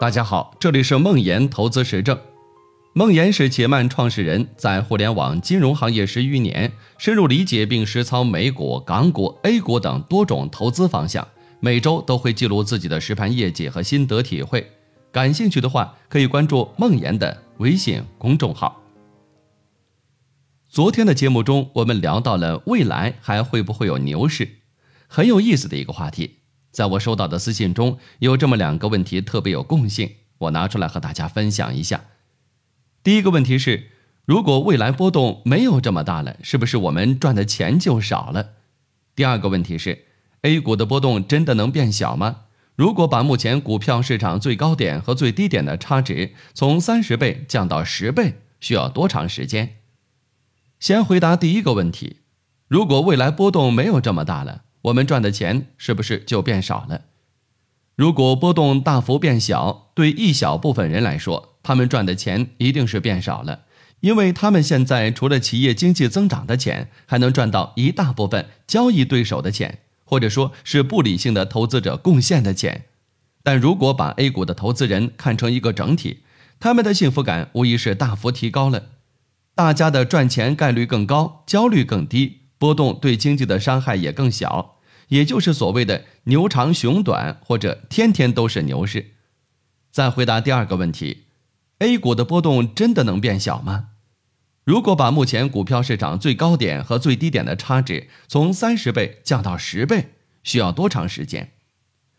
大家好，这里是梦岩投资实证。梦岩是且慢创始人，在互联网金融行业十余年，深入理解并实操美股、港股、A 股等多种投资方向，每周都会记录自己的实盘业绩和心得体会。感兴趣的话，可以关注梦岩的微信公众号。昨天的节目中，我们聊到了未来还会不会有牛市，很有意思的一个话题。在我收到的私信中有这么两个问题特别有共性，我拿出来和大家分享一下。第一个问题是，如果未来波动没有这么大了，是不是我们赚的钱就少了？第二个问题是，A 股的波动真的能变小吗？如果把目前股票市场最高点和最低点的差值从三十倍降到十倍，需要多长时间？先回答第一个问题，如果未来波动没有这么大了。我们赚的钱是不是就变少了？如果波动大幅变小，对一小部分人来说，他们赚的钱一定是变少了，因为他们现在除了企业经济增长的钱，还能赚到一大部分交易对手的钱，或者说是不理性的投资者贡献的钱。但如果把 A 股的投资人看成一个整体，他们的幸福感无疑是大幅提高了，大家的赚钱概率更高，焦虑更低。波动对经济的伤害也更小，也就是所谓的牛长熊短，或者天天都是牛市。再回答第二个问题：A 股的波动真的能变小吗？如果把目前股票市场最高点和最低点的差值从三十倍降到十倍，需要多长时间？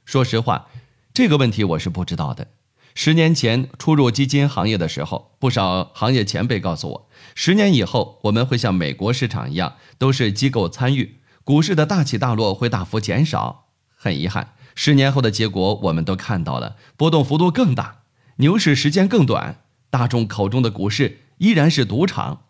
说实话，这个问题我是不知道的。十年前初入基金行业的时候，不少行业前辈告诉我，十年以后我们会像美国市场一样，都是机构参与，股市的大起大落会大幅减少。很遗憾，十年后的结果我们都看到了，波动幅度更大，牛市时间更短，大众口中的股市依然是赌场。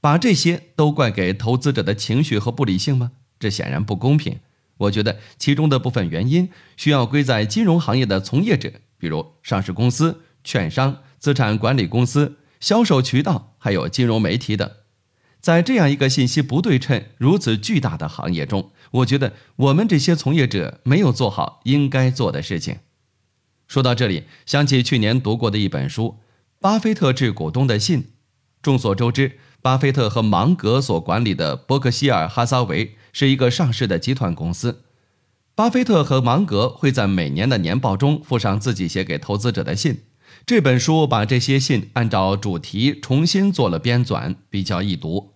把这些都怪给投资者的情绪和不理性吗？这显然不公平。我觉得其中的部分原因需要归在金融行业的从业者。比如上市公司、券商、资产管理公司、销售渠道，还有金融媒体等，在这样一个信息不对称、如此巨大的行业中，我觉得我们这些从业者没有做好应该做的事情。说到这里，想起去年读过的一本书《巴菲特致股东的信》。众所周知，巴菲特和芒格所管理的伯克希尔哈撒韦是一个上市的集团公司。巴菲特和芒格会在每年的年报中附上自己写给投资者的信。这本书把这些信按照主题重新做了编纂，比较易读。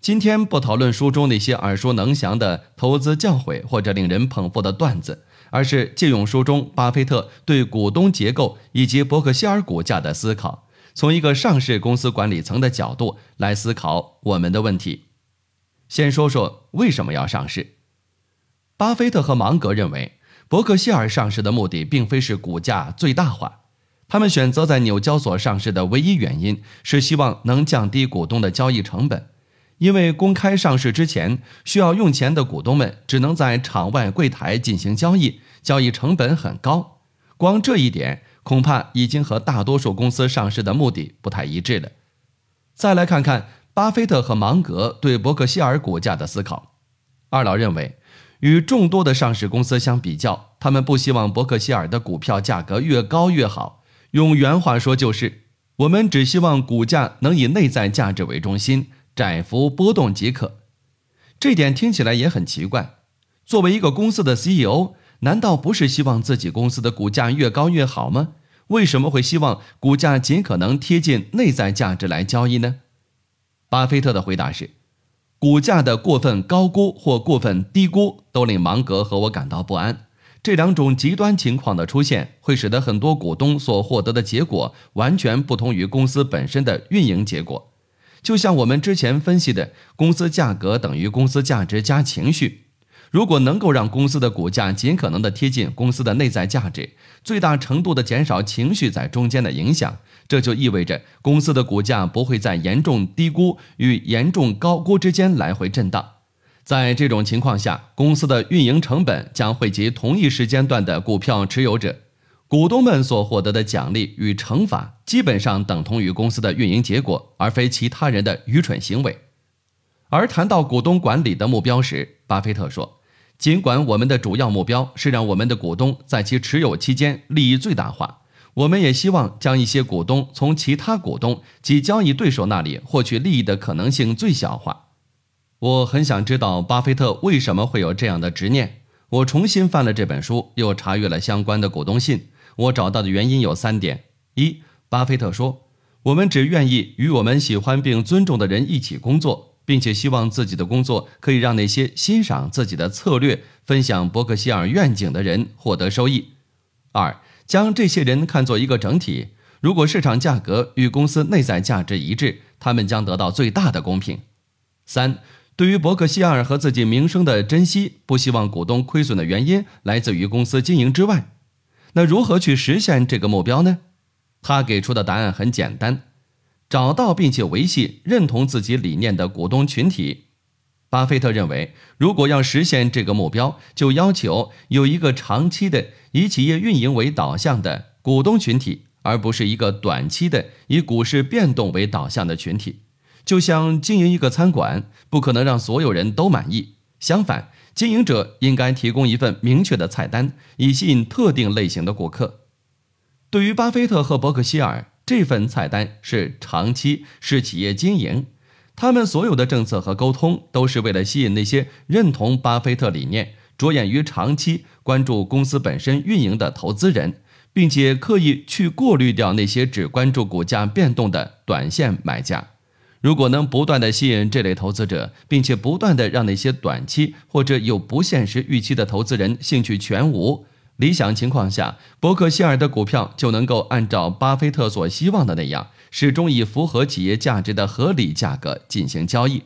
今天不讨论书中那些耳熟能详的投资教诲或者令人捧腹的段子，而是借用书中巴菲特对股东结构以及伯克希尔股价的思考，从一个上市公司管理层的角度来思考我们的问题。先说说为什么要上市。巴菲特和芒格认为，伯克希尔上市的目的并非是股价最大化，他们选择在纽交所上市的唯一原因是希望能降低股东的交易成本。因为公开上市之前需要用钱的股东们只能在场外柜台进行交易，交易成本很高。光这一点恐怕已经和大多数公司上市的目的不太一致了。再来看看巴菲特和芒格对伯克希尔股价的思考，二老认为。与众多的上市公司相比较，他们不希望伯克希尔的股票价格越高越好。用原话说就是：我们只希望股价能以内在价值为中心，窄幅波动即可。这点听起来也很奇怪。作为一个公司的 CEO，难道不是希望自己公司的股价越高越好吗？为什么会希望股价尽可能贴近内在价值来交易呢？巴菲特的回答是。股价的过分高估或过分低估都令芒格和我感到不安。这两种极端情况的出现，会使得很多股东所获得的结果完全不同于公司本身的运营结果。就像我们之前分析的，公司价格等于公司价值加情绪。如果能够让公司的股价尽可能的贴近公司的内在价值，最大程度的减少情绪在中间的影响，这就意味着公司的股价不会在严重低估与严重高估之间来回震荡。在这种情况下，公司的运营成本将惠及同一时间段的股票持有者，股东们所获得的奖励与惩罚基本上等同于公司的运营结果，而非其他人的愚蠢行为。而谈到股东管理的目标时，巴菲特说。尽管我们的主要目标是让我们的股东在其持有期间利益最大化，我们也希望将一些股东从其他股东及交易对手那里获取利益的可能性最小化。我很想知道巴菲特为什么会有这样的执念。我重新翻了这本书，又查阅了相关的股东信。我找到的原因有三点：一，巴菲特说。我们只愿意与我们喜欢并尊重的人一起工作，并且希望自己的工作可以让那些欣赏自己的策略、分享伯克希尔愿景的人获得收益。二，将这些人看作一个整体，如果市场价格与公司内在价值一致，他们将得到最大的公平。三，对于伯克希尔和自己名声的珍惜，不希望股东亏损的原因来自于公司经营之外。那如何去实现这个目标呢？他给出的答案很简单：找到并且维系认同自己理念的股东群体。巴菲特认为，如果要实现这个目标，就要求有一个长期的以企业运营为导向的股东群体，而不是一个短期的以股市变动为导向的群体。就像经营一个餐馆，不可能让所有人都满意。相反，经营者应该提供一份明确的菜单，以吸引特定类型的顾客。对于巴菲特和伯克希尔，这份菜单是长期，是企业经营。他们所有的政策和沟通都是为了吸引那些认同巴菲特理念、着眼于长期、关注公司本身运营的投资人，并且刻意去过滤掉那些只关注股价变动的短线买家。如果能不断的吸引这类投资者，并且不断的让那些短期或者有不现实预期的投资人兴趣全无。理想情况下，伯克希尔的股票就能够按照巴菲特所希望的那样，始终以符合企业价值的合理价格进行交易。《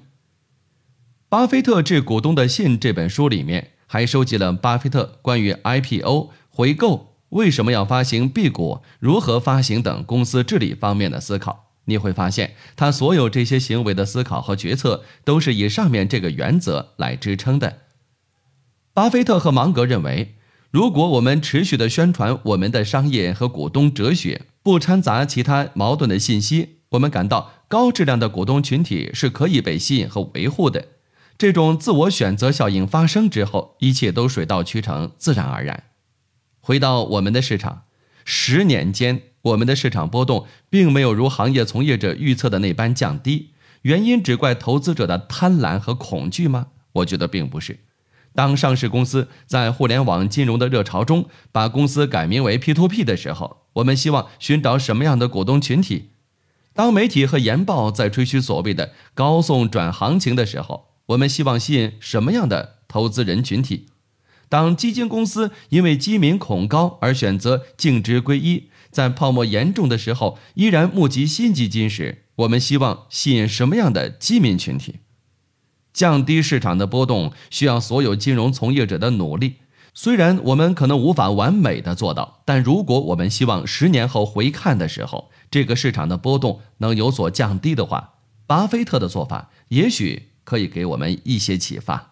巴菲特致股东的信》这本书里面还收集了巴菲特关于 IPO、回购、为什么要发行 B 股、如何发行等公司治理方面的思考。你会发现，他所有这些行为的思考和决策都是以上面这个原则来支撑的。巴菲特和芒格认为。如果我们持续的宣传我们的商业和股东哲学，不掺杂其他矛盾的信息，我们感到高质量的股东群体是可以被吸引和维护的。这种自我选择效应发生之后，一切都水到渠成，自然而然。回到我们的市场，十年间我们的市场波动并没有如行业从业者预测的那般降低，原因只怪投资者的贪婪和恐惧吗？我觉得并不是。当上市公司在互联网金融的热潮中把公司改名为 P2P 的时候，我们希望寻找什么样的股东群体？当媒体和研报在吹嘘所谓的高送转行情的时候，我们希望吸引什么样的投资人群体？当基金公司因为基民恐高而选择净值归一，在泡沫严重的时候依然募集新基金时，我们希望吸引什么样的基民群体？降低市场的波动需要所有金融从业者的努力。虽然我们可能无法完美的做到，但如果我们希望十年后回看的时候，这个市场的波动能有所降低的话，巴菲特的做法也许可以给我们一些启发。